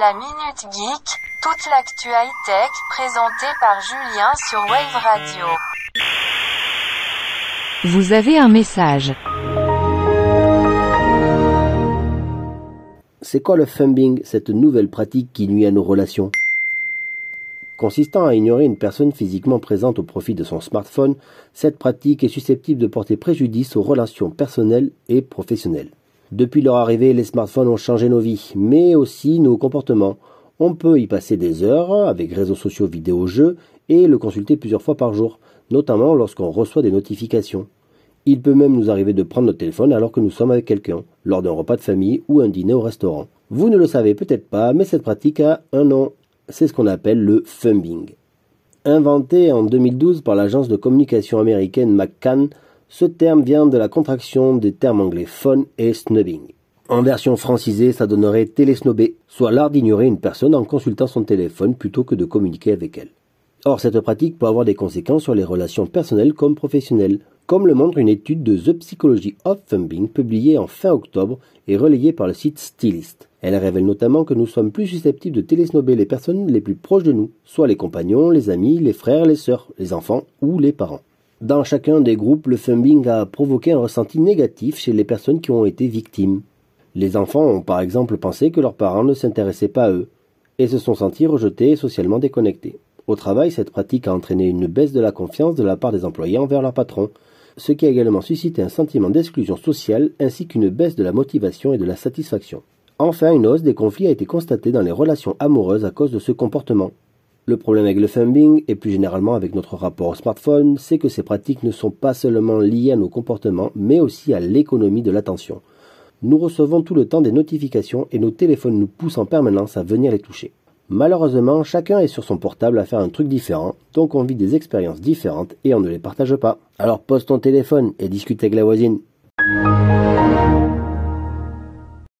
La Minute Geek, toute l'actu high-tech présentée par Julien sur Wave Radio. Vous avez un message. C'est quoi le thumbing, cette nouvelle pratique qui nuit à nos relations? Consistant à ignorer une personne physiquement présente au profit de son smartphone, cette pratique est susceptible de porter préjudice aux relations personnelles et professionnelles. Depuis leur arrivée, les smartphones ont changé nos vies, mais aussi nos comportements. On peut y passer des heures avec réseaux sociaux, vidéos, jeux et le consulter plusieurs fois par jour, notamment lorsqu'on reçoit des notifications. Il peut même nous arriver de prendre notre téléphone alors que nous sommes avec quelqu'un, lors d'un repas de famille ou un dîner au restaurant. Vous ne le savez peut-être pas, mais cette pratique a un nom. C'est ce qu'on appelle le thumbing. Inventé en 2012 par l'agence de communication américaine McCann, ce terme vient de la contraction des termes anglais phone et snubbing. En version francisée, ça donnerait télésnobber, soit l'art d'ignorer une personne en consultant son téléphone plutôt que de communiquer avec elle. Or, cette pratique peut avoir des conséquences sur les relations personnelles comme professionnelles, comme le montre une étude de The Psychology of Thumbing publiée en fin octobre et relayée par le site Stylist. Elle révèle notamment que nous sommes plus susceptibles de télésnober les personnes les plus proches de nous, soit les compagnons, les amis, les frères, les sœurs, les enfants ou les parents. Dans chacun des groupes, le thumbing a provoqué un ressenti négatif chez les personnes qui ont été victimes. Les enfants ont par exemple pensé que leurs parents ne s'intéressaient pas à eux, et se sont sentis rejetés et socialement déconnectés. Au travail, cette pratique a entraîné une baisse de la confiance de la part des employés envers leur patron, ce qui a également suscité un sentiment d'exclusion sociale ainsi qu'une baisse de la motivation et de la satisfaction. Enfin, une hausse des conflits a été constatée dans les relations amoureuses à cause de ce comportement. Le problème avec le thumbing, et plus généralement avec notre rapport au smartphone, c'est que ces pratiques ne sont pas seulement liées à nos comportements, mais aussi à l'économie de l'attention. Nous recevons tout le temps des notifications et nos téléphones nous poussent en permanence à venir les toucher. Malheureusement, chacun est sur son portable à faire un truc différent, donc on vit des expériences différentes et on ne les partage pas. Alors pose ton téléphone et discute avec la voisine.